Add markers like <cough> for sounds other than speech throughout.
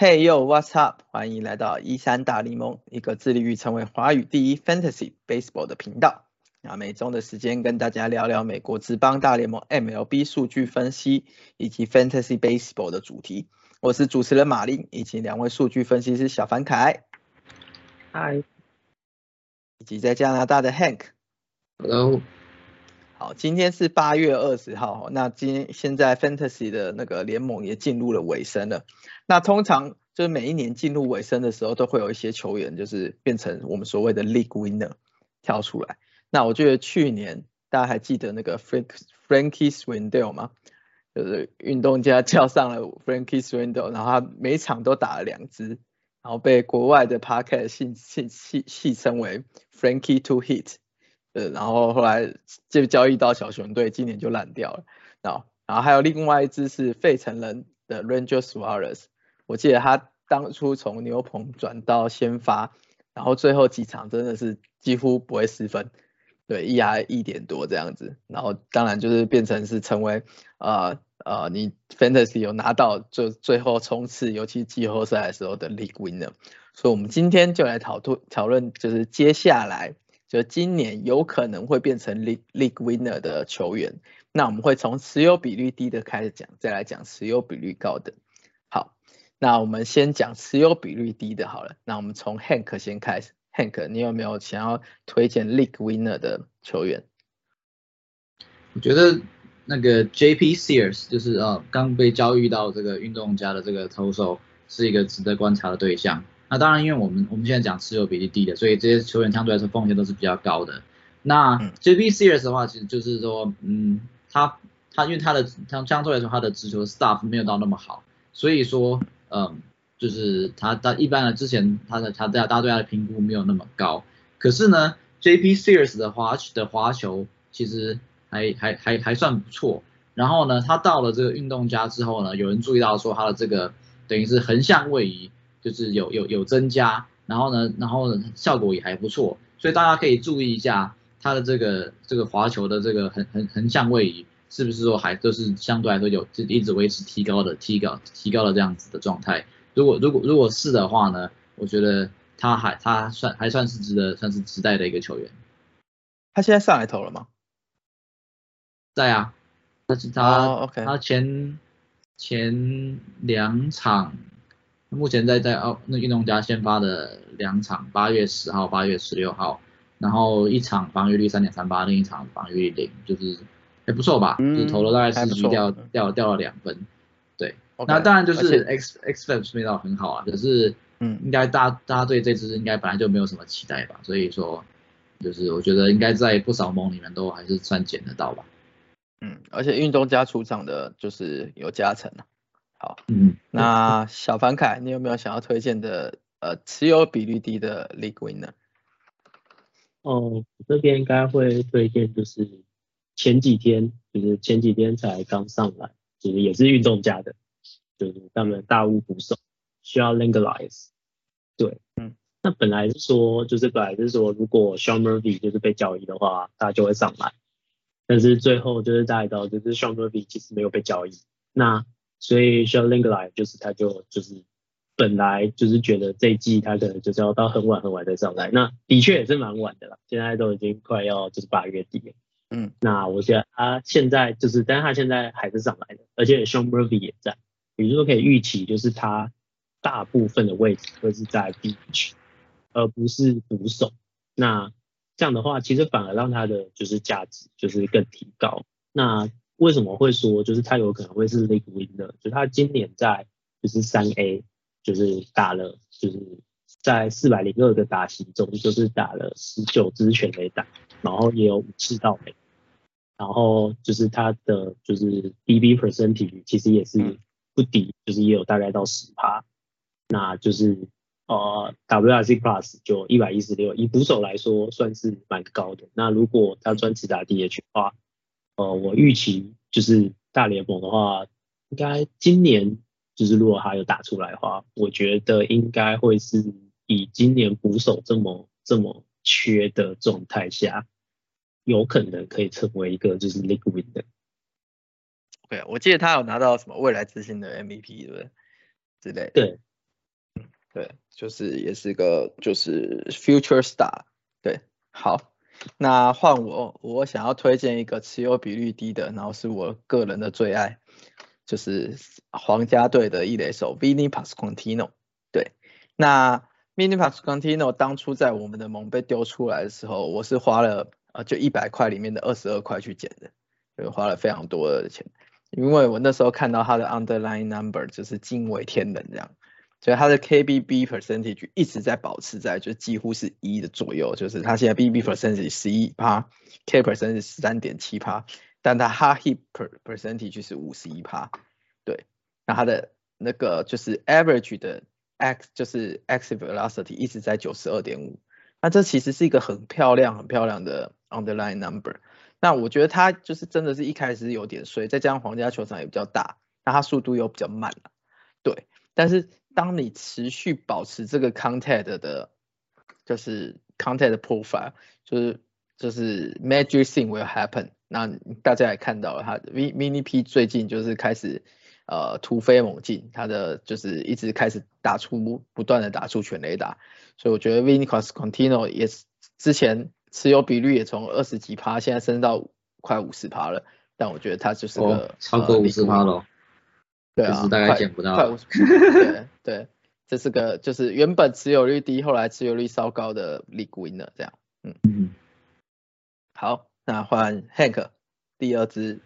Hey yo, what's up？欢迎来到一三大联盟，一个致力于成为华语第一 Fantasy Baseball 的频道。那每周的时间跟大家聊聊美国职棒大联盟 MLB 数据分析以及 Fantasy Baseball 的主题。我是主持人马林，以及两位数据分析师小凡凯，嗨，以及在加拿大的 Hank。Hello，好，今天是八月二十号，那今天现在 Fantasy 的那个联盟也进入了尾声了。那通常就是每一年进入尾声的时候，都会有一些球员就是变成我们所谓的 League Winner 跳出来。那我觉得去年大家还记得那个 Frank Frankie Swindle 吗？就是运动家 <laughs> 叫上了 Frankie Swindle，然后他每场都打了两支，然后被国外的 Podcast 戏戏戏戏称为 Frankie to Hit。呃，然后后来就交易到小熊队，今年就烂掉了。然后，然后还有另外一支是费城人的 Ranger Suarez，我记得他当初从牛棚转到先发，然后最后几场真的是几乎不会失分，对一压一点多这样子。然后当然就是变成是成为呃呃你 Fantasy 有拿到就最后冲刺，尤其季后赛的时候的 League Winner。所以我们今天就来讨论讨论，就是接下来。就今年有可能会变成 league league winner 的球员，那我们会从持有比率低的开始讲，再来讲持有比率高的。好，那我们先讲持有比率低的好了。那我们从 Hank 先开始，Hank，你有没有想要推荐 league winner 的球员？我觉得那个 J.P. Sears 就是呃刚被交易到这个运动家的这个投手，是一个值得观察的对象。那当然，因为我们我们现在讲持有比例低的，所以这些球员相对来说风险都是比较高的。那 J.P. Sears 的话，其实就是说，嗯，他他因为他的他相对来说他的直球 stuff 没有到那么好，所以说，嗯，就是他他一般的之前他的他在大家对他的评估没有那么高。可是呢，J.P. Sears 的滑的滑球其实还还还还算不错。然后呢，他到了这个运动家之后呢，有人注意到说他的这个等于是横向位移。就是有有有增加，然后呢，然后呢效果也还不错，所以大家可以注意一下他的这个这个滑球的这个横横横向位移是不是说还都是相对来说有就一直维持提高的提高提高的这样子的状态。如果如果如果是的话呢，我觉得他还他算还算是值得算是值得的一个球员。他现在上来投了吗？在啊，但是他、oh, okay. 他前前两场。目前在在奥那运动家先发的两场，八月十号、八月十六号，然后一场防御率三点三八，另一场防御率零，就是还不错吧？嗯、就是投了大概四局掉掉掉了两分，对。Okay, 那当然就是 X X F 味道很好啊，可是嗯，应该大大家对这支应该本来就没有什么期待吧，所以说就是我觉得应该在不少梦里面都还是算捡得到吧。嗯，而且运动家出场的就是有加成啊。好，嗯，那小凡凯，你有没有想要推荐的呃持有比率低的 League Winner？哦，这边应该会推荐就是前几天，就是前几天才刚上来，就是也是运动家的，就是他们大物捕手需要 Legalize。对，嗯，那本来是说，就是本来是说，如果 Sean Murphy 就是被交易的话，他就会上来，但是最后就是大家知道，就是 Sean Murphy 其实没有被交易，那。所以 h a l i n g 来就是他就就是本来就是觉得这一季他可能就是要到很晚很晚再上来，那的确也是蛮晚的啦，现在都已经快要就是八月底了。嗯，那我觉得他现在就是，但是他现在还是上来的，而且 Sean Murphy 也在，也就是说可以预期就是他大部分的位置会是在 DH，而不是捕手。那这样的话，其实反而让他的就是价值就是更提高。那为什么会说就是他有可能会是 League Winner？就他今年在就是三 A 就是打了就是在四百零二个打席中，就是打了十九支全垒打，然后也有五次盗垒，然后就是他的就是 DB percentage 其实也是不低，就是也有大概到十趴，那就是呃 WRC Plus 就一百一十六，以捕手来说算是蛮高的。那如果他专职打 DH 的话，呃，我预期就是大联盟的话，应该今年就是如果他有打出来的话，我觉得应该会是以今年捕手这么这么缺的状态下，有可能可以成为一个就是 League Winner。对，我记得他有拿到什么未来之星的 MVP，对不对？之类的。对，对，就是也是个就是 future star，对，好，那换我，我想要推荐一个持有比率低的，然后是我个人的最爱，就是皇家队的一垒手 Vinny Pasquantino，对，那 Vinny Pasquantino 当初在我们的盟被丢出来的时候，我是花了啊就一百块里面的二十二块去捡的，就花了非常多的钱，因为我那时候看到他的 underline number 就是惊为天人这样。所以它的 KBB percentage 一直在保持在就几乎是一的左右，就是它现在 BB percentage 十一趴，K percentage 十三点七趴，但它 hard hit per percentage 是五十一趴，对，那它的那个就是 average 的 x 就是 x velocity 一直在九十二点五，那这其实是一个很漂亮很漂亮的 underline number，那我觉得它就是真的是一开始有点衰，再加上皇家球场也比较大，那它速度又比较慢对，但是。当你持续保持这个 contact 的，就是 contact profile，就是就是 magic thing will happen。那大家也看到了，他 V Mini P 最近就是开始呃突飞猛进，他的就是一直开始打出不断的打出全雷打，所以我觉得 Vinicus Contino 也是之前持有比率也从二十几趴，现在升到快五十趴了，但我觉得它就是个超过五十趴了。对啊，大概捡不到。对对，这是个就是原本持有率低，后来持有率稍高的 l e g u i n 这样。嗯嗯。好，那换 Hank 第二支，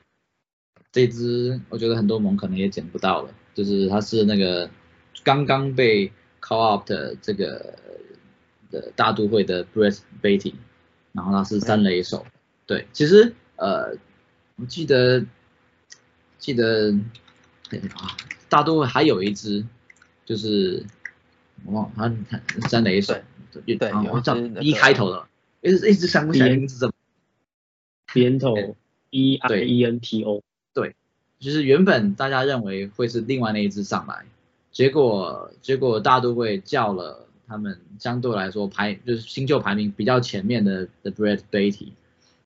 这支我觉得很多盟可能也捡不到了，就是它是那个刚刚被 call Out 的这个的大都会的 Brett Beatty，然后他是三垒手。对，其实呃，我记得记得。啊，大都会还有一只，就是我忘他他在哪一首？对对，有叫 E 开头的，一直一直想不起来名字怎么。边 <laughs> 头 E I E N T O。对，就是原本大家认为会是另外那一只上来，结果结果大都会叫了他们相对来说排就是新旧排名比较前面的的 Brett Beatty，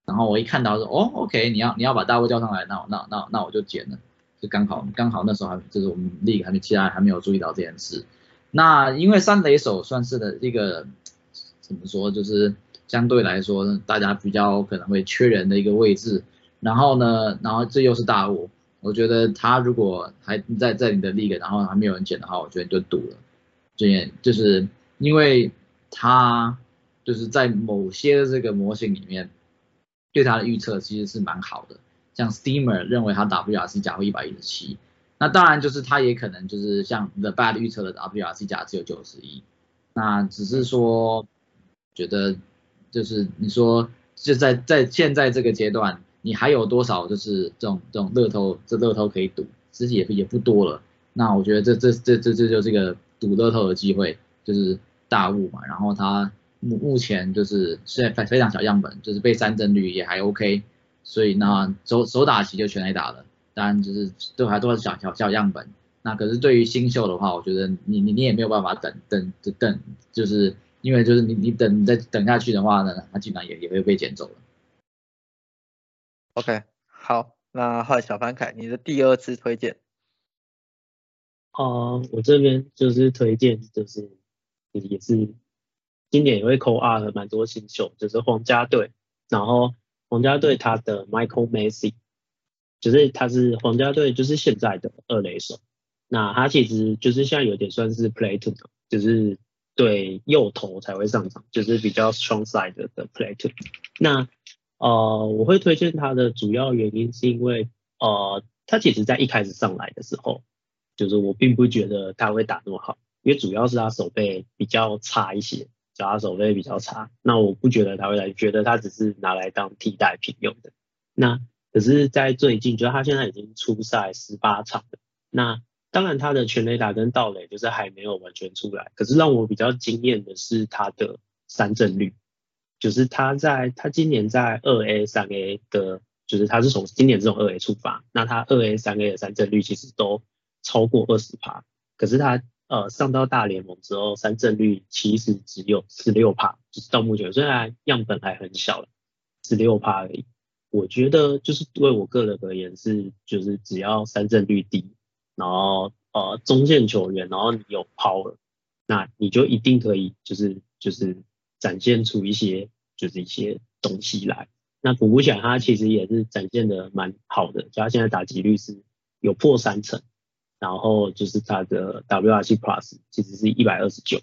然后我一看到说哦 OK 你要你要把大卫叫上来，那那那那我就捡了。就刚好刚好那时候还就是我们力还没其他还没有注意到这件事。那因为三垒手算是的一个怎么说，就是相对来说大家比较可能会缺人的一个位置。然后呢，然后这又是大物，我觉得他如果还在在你的 league，然后还没有人捡的话，我觉得就赌了。这就是因为他就是在某些这个模型里面对他的预测其实是蛮好的。像 Steamer 认为他 WRC 甲会一百一十七，那当然就是他也可能就是像 The Bad 预测的 WRC 甲只有九十一，那只是说觉得就是你说就在在现在这个阶段，你还有多少就是这种这种乐透这乐透可以赌，其实也也不多了。那我觉得这这这这这就是个赌乐透的机会，就是大雾嘛。然后他目目前就是虽然非非常小样本，就是被三振率也还 OK。所以那手手打棋就全来打了，当然就是都还都是小小小样本。那可是对于新秀的话，我觉得你你你也没有办法等等等，就是因为就是你你等再等下去的话呢，他基本上也也会被捡走了。OK，好，那换小凡凯，你的第二次推荐。哦，我这边就是推荐，就是也是今年也会扣二的蛮多新秀，就是皇家队，然后。皇家队他的 Michael Massey，就是他是皇家队就是现在的二垒手，那他其实就是现在有点算是 play to，就是对右投才会上场，就是比较 strong side 的 play to。那呃我会推荐他的主要原因是因为呃他其实在一开始上来的时候，就是我并不觉得他会打那么好，因为主要是他手背比较差一些。脚他手背比较差，那我不觉得他会来，觉得他只是拿来当替代品用的。那可是，在最近，就是他现在已经出赛十八场了。那当然，他的全垒打跟盗垒就是还没有完全出来。可是让我比较惊艳的是他的三振率，就是他在他今年在二 A、三 A 的，就是他是从今年这种二 A 出发，那他二 A、三 A 的三振率其实都超过二十趴。可是他呃，上到大联盟之后，三振率其实只有十六帕，就是到目前虽然样本还很小了，十六帕而已。我觉得就是对我个人而言是，就是只要三振率低，然后呃中线球员，然后你有 power，那你就一定可以就是就是展现出一些就是一些东西来。那古布想他其实也是展现的蛮好的，就他现在打击率是有破三成，然后就是他的 WRC Plus 其实是一百二十九，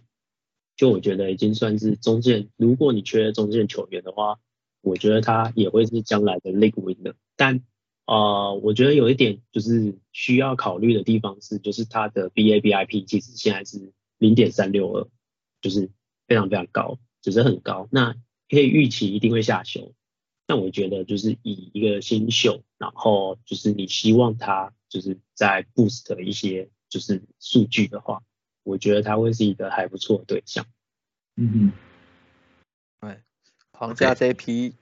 就我觉得已经算是中线，如果你缺中线球员的话，我觉得他也会是将来的 League Winner。但呃，我觉得有一点就是需要考虑的地方是，就是他的 BABIP 其实现在是零点三六二，就是非常非常高，只是很高。那可以预期一定会下修。但我觉得就是以一个新秀，然后就是你希望他就是在 boost 一些就是数据的话，我觉得他会是一个还不错的对象。嗯哼，对，皇家这批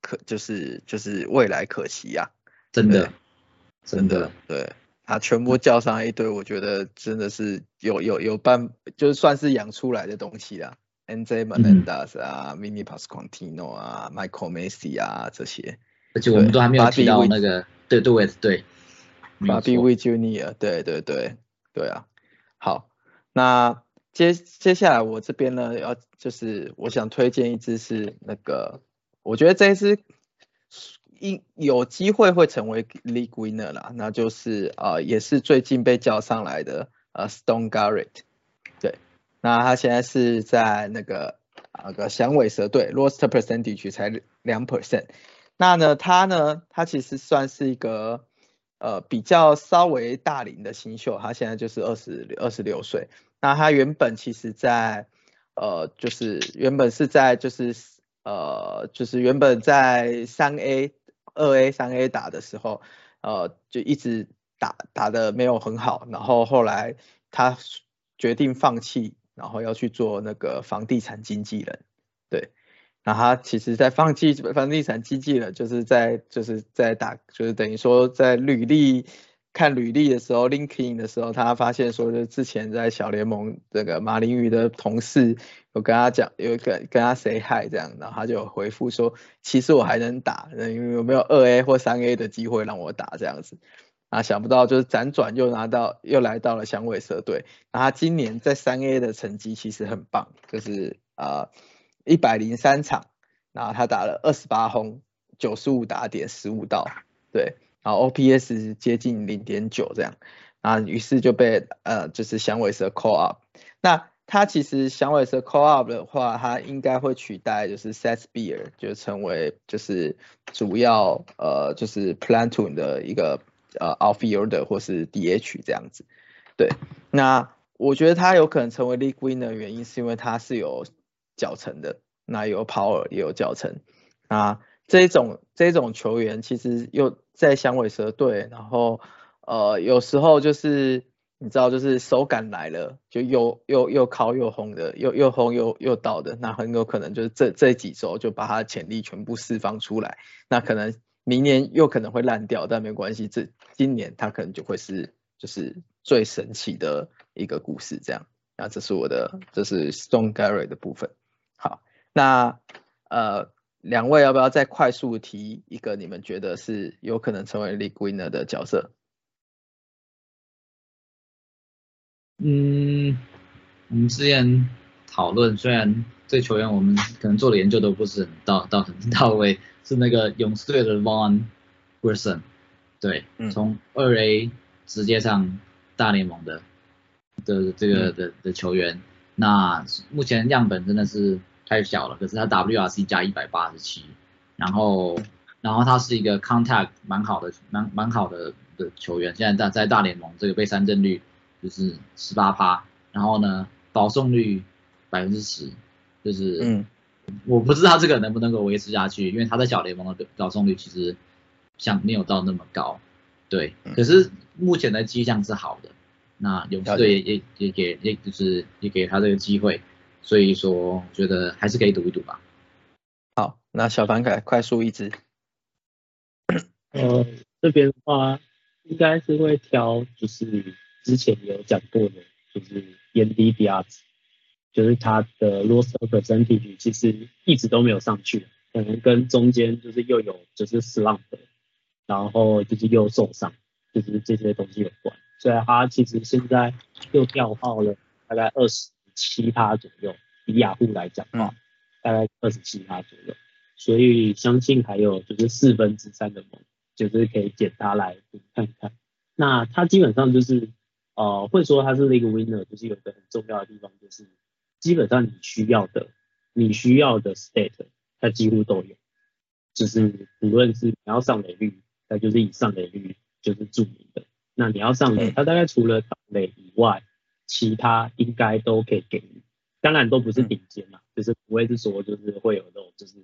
可就是就是未来可期呀，真的，真的，对，他全部叫上一堆，我觉得真的是有有有办，就算是养出来的东西啦。N.J. Menendez 啊，Mini Pasquantino 啊，Michael Macy 啊这些，而且我们都还没有提到那个，对对对，Bobby w i Junior，对对对对啊，好，那接接下来我这边呢，要就是我想推荐一支是那个，我觉得这一支应有机会会成为 League Winner 啦，那就是啊，也是最近被叫上来的呃 Stone Garrett。那他现在是在那个那个响尾蛇队，roster percentage 才两 percent。那呢，他呢，他其实算是一个呃比较稍微大龄的新秀，他现在就是二十二十六岁。那他原本其实在呃就是原本是在就是呃就是原本在三 A 二 A 三 A 打的时候，呃就一直打打的没有很好，然后后来他决定放弃。然后要去做那个房地产经纪人，那他其实，在放弃房地产经济了，就是在就是在打，就是等于说在履历看履历的时候，LinkedIn 的时候，他发现说，就之前在小联盟这个马林鱼的同事有跟他讲，有跟跟他 say hi 这样，然后他就回复说，其实我还能打，因为有没有二 A 或三 A 的机会让我打这样子。啊，想不到就是辗转又拿到，又来到了响尾蛇队。那他今年在三 A 的成绩其实很棒，就是啊一百零三场，然后他打了二十八轰，九十五打点，十五道，对，然后 OPS 接近零点九这样，啊，于是就被呃就是响尾蛇 call up。那他其实响尾蛇 call up 的话，他应该会取代就是 Seth Beer，就成为就是主要呃就是 Platoon 的一个。呃，outfielder 或是 DH 这样子，对，那我觉得他有可能成为 league winner 的原因是因为他是有脚程的，那有 power 也有脚程，啊，这种这种球员其实又在响尾蛇队，然后呃有时候就是你知道就是手感来了，就又又又靠又轰的，又又轰又又倒的，那很有可能就是这这几周就把他的潜力全部释放出来，那可能。明年又可能会烂掉，但没关系，这今年他可能就会是就是最神奇的一个故事，这样。那这是我的，这是 Stone Gary 的部分。好，那呃两位要不要再快速提一个你们觉得是有可能成为 League Winner 的角色？嗯，我们之前讨论，虽然这球员我们可能做的研究都不是很到到很到位。是那个勇士队的 Von Wilson，对，从二 A 直接上大联盟的的这个的的球员，那目前样本真的是太小了，可是他 WRC 加一百八十七，然后然后他是一个 contact 蛮好的蛮蛮好的的球员，现在在在大联盟这个被三振率就是十八趴，然后呢保送率百分之十，就是嗯。我不知道这个能不能够维持下去，因为他在小联盟的保送率其实像没有到那么高，对。可是目前的迹象是好的，那勇士队也也也给也就是也给他这个机会，所以说觉得还是可以赌一赌吧。好，那小凡凯快速一支。呃，这边的话应该是会挑，就是之前有讲过的，就是烟蒂比亚兹。就是他的 roster percentage 其实一直都没有上去，可能跟中间就是又有就是 slump，然后就是又受伤，就是这些东西有关。所以它其实现在又掉号了大概二十七趴左右，以雅虎来讲的话，嗯大概二十七趴左右，所以相信还有就是四分之三的梦，就是可以捡它来赌看看。那它基本上就是呃会说它是那个 winner，就是有一个很重要的地方，就是基本上你需要的你需要的 state 它几乎都有，就是无论是你要上垒率，它就是以上垒率就是著名的。那你要上垒，嗯它大概除了上垒以外，其他应该都可以给你。当然都不是顶尖嘛，就是不会是说就是会有那种就是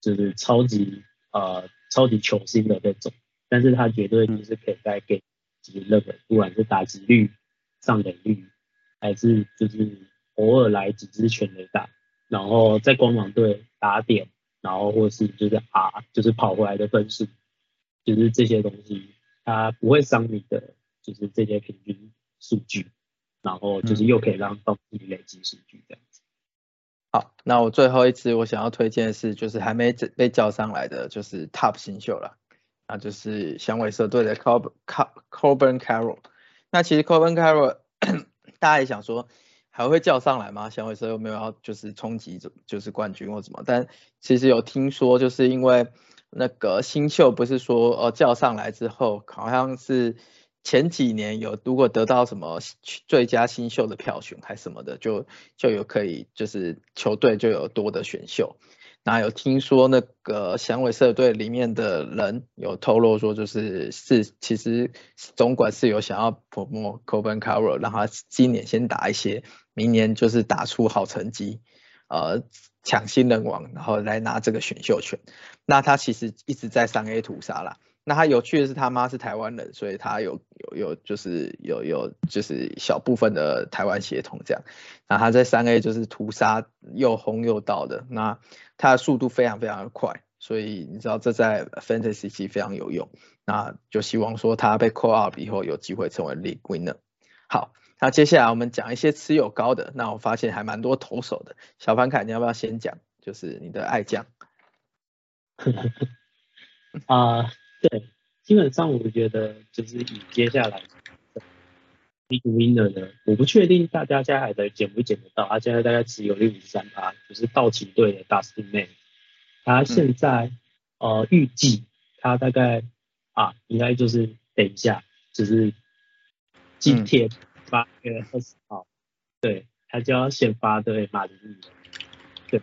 就是超级呃超级球星的那种，但是他绝对就是可以再给就是那个不管是打击率、上垒率，还是就是偶尔来几支全垒打，然后在光芒队打点，然后或是就是啊就是跑回来的分数，就是这些东西，它不会伤你的就是这些平均数据，然后就是又可以让帮你累积数据这样子。好，那我最后一次我想要推荐的是，就是还没被叫上来的，就是 Top 新秀了，那就是响尾蛇队的 Cob Coburn Carroll。那其实 Coburn Carroll <coughs> 大家也想说还会叫上来吗？响尾蛇有没有要就是冲击就是冠军或什么？但其实有听说，就是因为那个新秀不是说呃叫上来之后，好像是前几年有如果得到什么最佳新秀的票选还什么的，就就有可以就是球队就有多的选秀。那有听说那个响尾蛇队里面的人有透露说，就是是其实总管是有想要 promote Coben Carr 让他今年先打一些，明年就是打出好成绩，呃，抢新人王，然后来拿这个选秀权。那他其实一直在三 A 屠杀啦。那他有趣的是，他妈是台湾人，所以他有有有就是有有就是小部分的台湾血统这样。那他在三 A 就是屠杀又轰又到的，那他的速度非常非常的快，所以你知道这在 Fantasy 期非常有用。那就希望说他被 call up 以后有机会成为 League Winner。好，那接下来我们讲一些持有高的，那我发现还蛮多投手的。小凡凯，你要不要先讲？就是你的爱将。<laughs> 啊。对，基本上我觉得就是以接下来 big winner 呢，我不确定大家现在还在捡不捡得到，他现在大概持有率五十三趴，就是道奇队的 Dustin May，他现在、嗯、呃预计他大概啊应该就是等一下就是今天八月二十号，对他就要先发对马林鱼，对，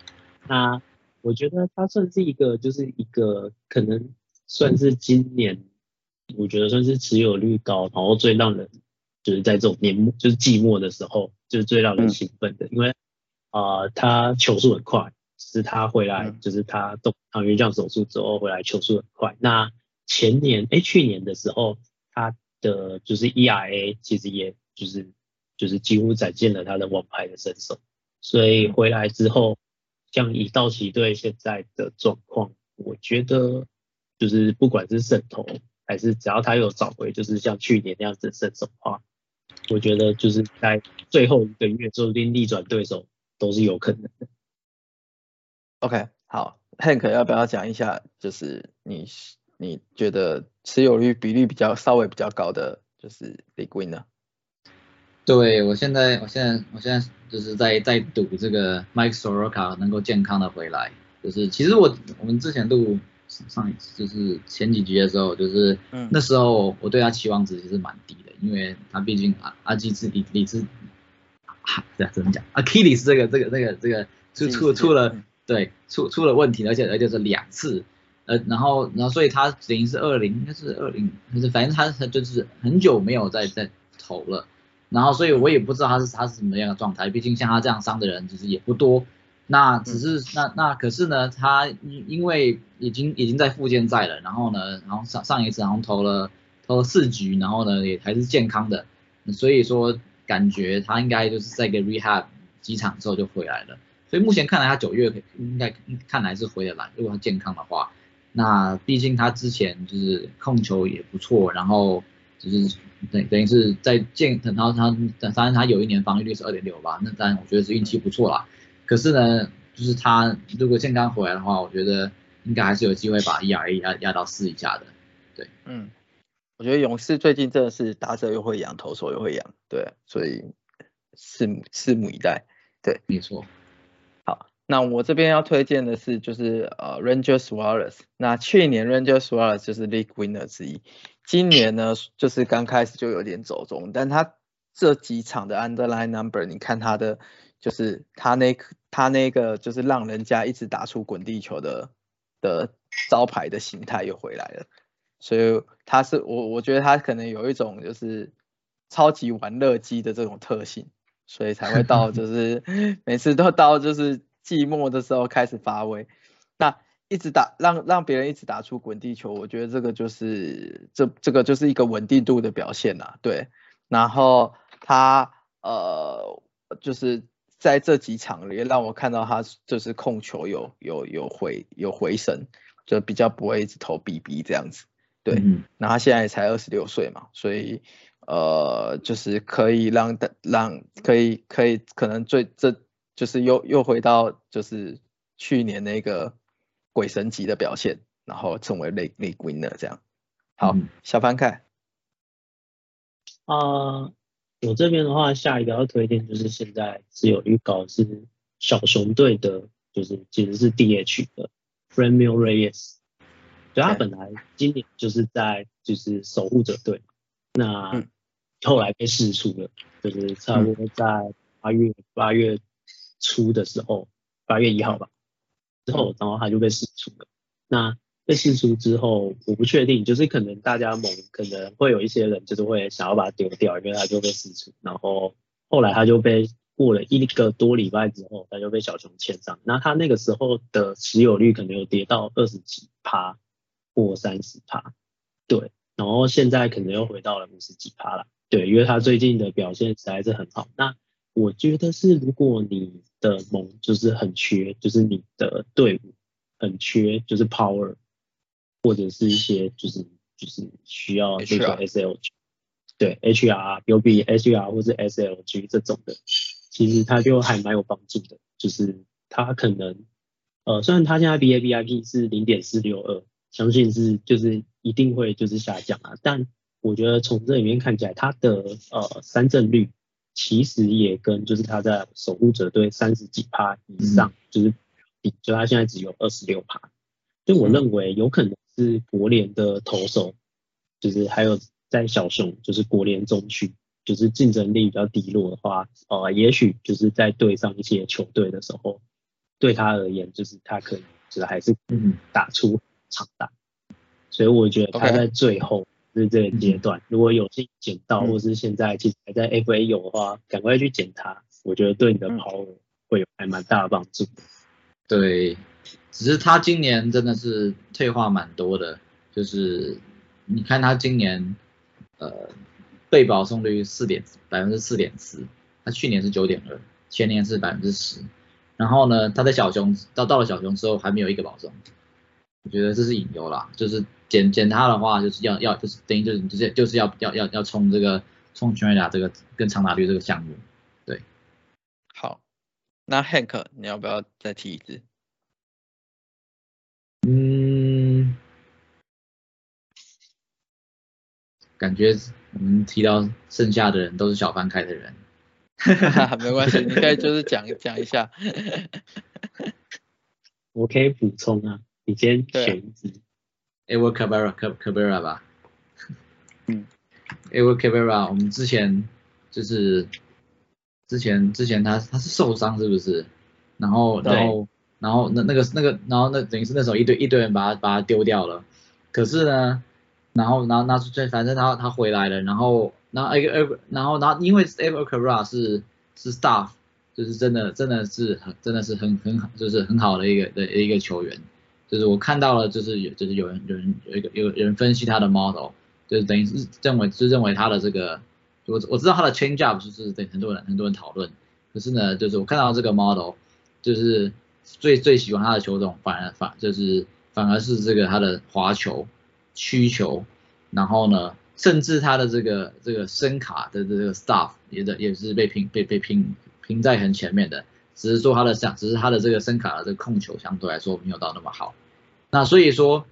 那我觉得他算是一个就是一个可能。算是今年，我觉得算是持有率高，然后最让人就是在这种年末，就是季末的时候，就是最让人兴奋的，因为啊，他球速很快，是他回来，就是他动唐元将手术之后回来球速很快。那前年，哎，去年的时候，他的就是 ERA 其实也就是就是几乎展现了他的王牌的身手，所以回来之后，像以道奇队现在的状况，我觉得。就是不管是胜投还是只要他有找回，就是像去年那样子身手的话，我觉得就是在最后一个月说不定逆转对手都是有可能的。OK，好，Hank 要不要讲一下，就是你你觉得持有率比例比较稍微比较高的就是 Big Winner？对我现在我现在我现在就是在在赌这个 Mike Soroka 能够健康的回来，就是其实我我们之前录。上一次就是前几集的时候，就是那时候我对他期望值其实蛮低的，因为他毕竟阿阿基斯里里斯，对啊怎么讲？阿基里斯这个这个这个这个出出出了对出出了问题，而且而且是两次，呃然后然后所以他等于是二零应该是二零，就是反正他他就是很久没有在在投了，然后所以我也不知道他是他是什么样的状态，毕竟像他这样伤的人其实也不多。那只是那那可是呢，他因因为已经已经在复健在了，然后呢，然后上上一次然后投了投了四局，然后呢也还是健康的，所以说感觉他应该就是在个 rehab 几场之后就回来了，所以目前看来他九月应该看来是回得来，如果他健康的话，那毕竟他之前就是控球也不错，然后就是等等于是在健，然后他当然他有一年防御率是二点六吧，那当然我觉得是运气不错啦。可是呢，就是他如果健康回来的话，我觉得应该还是有机会把 ERA 压压到四以下的。对，嗯，我觉得勇士最近真的是打者又会养，投手又会养，对，所以拭目拭目以待。对，没错。那我这边要推荐的是就是呃 Rangers Wallace。那去年 Rangers Wallace 就是 League Winner 之一，今年呢就是刚开始就有点走中，但他这几场的 Underline Number，你看他的就是他那他那个就是让人家一直打出滚地球的的招牌的形态又回来了，所以他是我我觉得他可能有一种就是超级玩乐机的这种特性。所以才会到，就是 <laughs> 每次都到就是季末的时候开始发威，那一直打让让别人一直打出滚地球，我觉得这个就是这这个就是一个稳定度的表现呐，对。然后他呃就是在这几场也让我看到他就是控球有有有回有回神，就比较不会一直投 BB 这样子，对。那他现在才二十六岁嘛，所以。呃，就是可以让的让可以可以可能最这就是又又回到就是去年那个鬼神级的表现，然后成为类类 winner 这样。好，小翻看。啊，我这边的话，下一个要推荐就是现在是有预告是小熊队的，就是其实是 DH 的 f r a m i l Reyes，对他本来今年就是在就是守护者队。那后来被释出了，就是差不多在八月八月初的时候，八月一号吧，之后然后他就被释出了。那被释出之后，我不确定，就是可能大家某可能会有一些人就是会想要把它丢掉，因为他就被释出。然后后来他就被过了一个多礼拜之后，他就被小熊签上。那他那个时候的持有率可能有跌到二十几趴或三十趴，对。然后现在可能又回到了五十几趴了，对，因为他最近的表现实在是很好。那我觉得是，如果你的盟就是很缺，就是你的队伍很缺，就是 power 或者是一些就是就是需要这个 SLG，对，HR 有比 HR 或者 SLG 这种的，其实他就还蛮有帮助的。就是他可能呃，虽然他现在 BABIP 是零点四六二。相信是就是一定会就是下降啊，但我觉得从这里面看起来，他的呃三振率其实也跟就是他在守护者队三十几趴以上，就是比就他现在只有二十六趴，就我认为有可能是国联的投手，就是还有在小熊就是国联中区，就是竞争力比较低落的话，呃，也许就是在对上一些球队的时候，对他而言就是他可能就是还是嗯。打出。长大，所以我觉得他在最后是这个阶段，如果有幸捡到，或是现在其实还在 FA 有的话，赶快去捡它，我觉得对你的跑会有还蛮大的帮助。对，只是他今年真的是退化蛮多的，就是你看他今年呃被保送率四点百分之四点四，他去年是九点二，前年是百分之十，然后呢他在小熊到到了小熊之后还没有一个保送。我觉得这是隐忧啦，就是减减他的话，就是要要就是等于就是就是就是要要要要冲这个冲全垒打这个跟长打率这个项目，对。好，那 Hank 你要不要再提一次？嗯，感觉我们提到剩下的人都是小翻开的人，<laughs> 没关系，你可以就是讲讲一下。我可以补充啊。你先选一支，Ever Cabrera Cabrera 吧。嗯，<laughs> Ever Cabrera，我们之前就是之前之前他他是受伤是不是？然后然后然后那那个那个然后那等于是那时候一堆一堆人把他把他丢掉了。可是呢，然后然后那最反正他他回来了，然后然后 Ever 然后然后因为 Ever Cabrera 是是 Staff，就是真的真的是很真的是很很好就是很好的一个的一个球员。就是我看到了，就是有，就是有人，有人有一个有有人分析他的 model，就是等于是认为，是认为他的这个，我我知道他的 change up 就是对很多人很多人讨论，可是呢，就是我看到这个 model，就是最最喜欢他的球种，反而反就是反而是这个他的滑球、曲球，然后呢，甚至他的这个这个声卡的这个 stuff 也的也是被评被被评评在很前面的。只是说他的相，只是他的这个声卡的这个控球相对来说没有到那么好。那所以说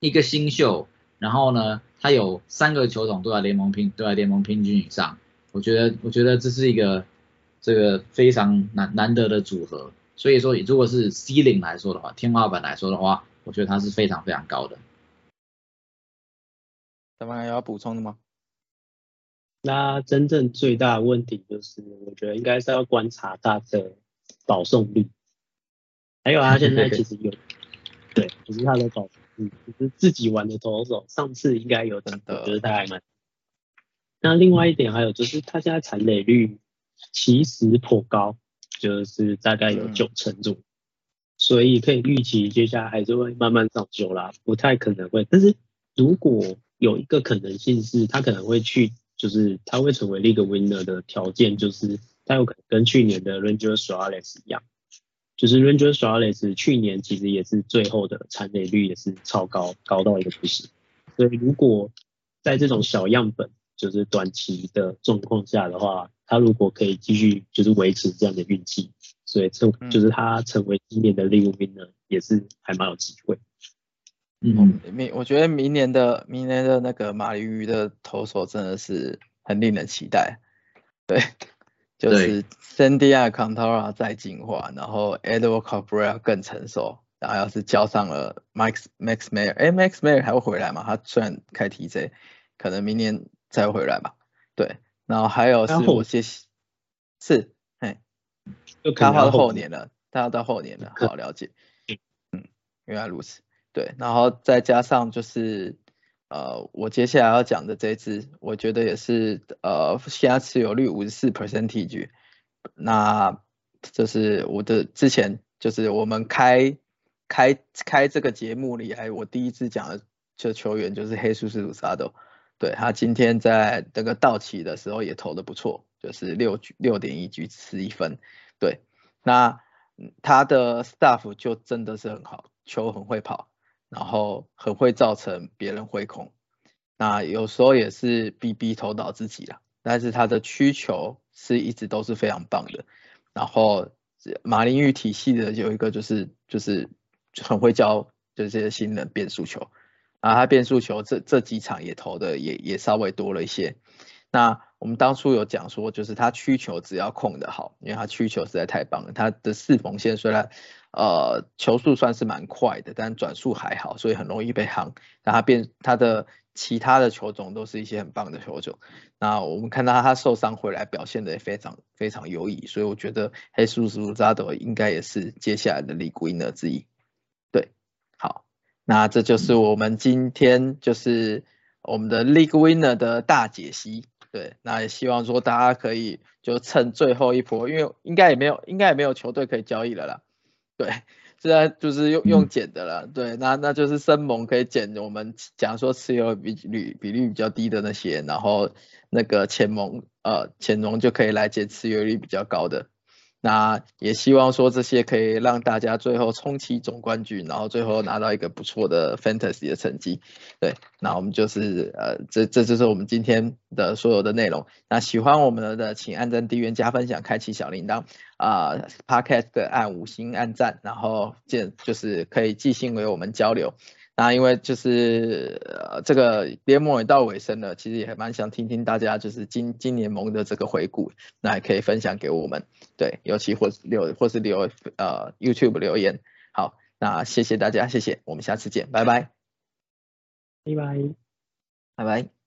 一个新秀，然后呢，他有三个球种都在联盟平都在联盟平均以上，我觉得我觉得这是一个这个非常难难得的组合。所以说，如果是 C 零来说的话，天花板来说的话，我觉得它是非常非常高的。咱们还要补充的吗？那真正最大的问题就是，我觉得应该是要观察他的保送率，还有他现在其实有，<laughs> 对，只是他的保送率，只是自己玩的投手，上次应该有的，我觉得他还蛮。那另外一点还有就是，他现在残垒率其实颇高，就是大概有九成左右，所以可以预期接下来还是会慢慢上修啦，不太可能会。但是如果有一个可能性是，他可能会去。就是他会成为 League Winner 的条件，就是他有可能跟去年的 Ranger Suarez 一样，就是 Ranger Suarez 去年其实也是最后的残垒率也是超高，高到一个不行。所以如果在这种小样本，就是短期的状况下的话，他如果可以继续就是维持这样的运气，所以成就是他成为今年的 League Winner 也是还蛮有机会。嗯，明我觉得明年的明年的那个马林鱼的投手真的是很令人期待，对，就是 Sandy Alcantara 再进化，然后 Edward Cabrera 更成熟，然后要是交上了 Max Max Mayer，哎，Max Mayer 还会回来吗？他虽然开 TJ，可能明年再回来吧，对，然后还有是我些是，哎，他到后年了，他要到后年了，好了解，嗯，原来如此。对，然后再加上就是呃，我接下来要讲的这支，我觉得也是呃，现在持有率五十四 percentage，那就是我的之前就是我们开开开这个节目里，还有我第一次讲的就球员就是黑苏斯鲁萨多，对他今天在这个道奇的时候也投的不错，就是六局六点一局十一分，对，那他的 staff 就真的是很好，球很会跑。然后很会造成别人挥空，那有时候也是逼逼投倒自己了，但是他的需求是一直都是非常棒的。然后马林玉体系的有一个就是就是很会教这些新人变速球，啊他变速球这这几场也投的也也稍微多了一些。那我们当初有讲说，就是他曲球只要控的好，因为他曲球实在太棒了，他的四缝线虽然。呃，球速算是蛮快的，但转速还好，所以很容易被夯。那他变他的其他的球种都是一些很棒的球种。那我们看到他受伤回来表现的也非常非常优异，所以我觉得黑叔叔扎德应该也是接下来的 League Winner 之一。对，好，那这就是我们今天就是我们的 League Winner 的大解析。对，那也希望说大家可以就趁最后一波，因为应该也没有应该也没有球队可以交易了啦。对，现在就是用用减的了。对，那那就是生盟可以减我们假如说持有比率比率比较低的那些，然后那个前盟呃前盟就可以来减持有率比较高的。那也希望说这些可以让大家最后冲击总冠军，然后最后拿到一个不错的 fantasy 的成绩。对，那我们就是呃，这这就是我们今天的所有的内容。那喜欢我们的，请按赞、订阅、加分享、开启小铃铛啊，podcast 按五星按赞，然后见就是可以寄信为我们交流。那因为就是呃这个联盟也到尾声了，其实也蛮想听听大家就是今今年盟的这个回顾，那也可以分享给我们，对，尤其或是留或是留呃 YouTube 留言，好，那谢谢大家，谢谢，我们下次见，拜拜，拜拜，拜拜。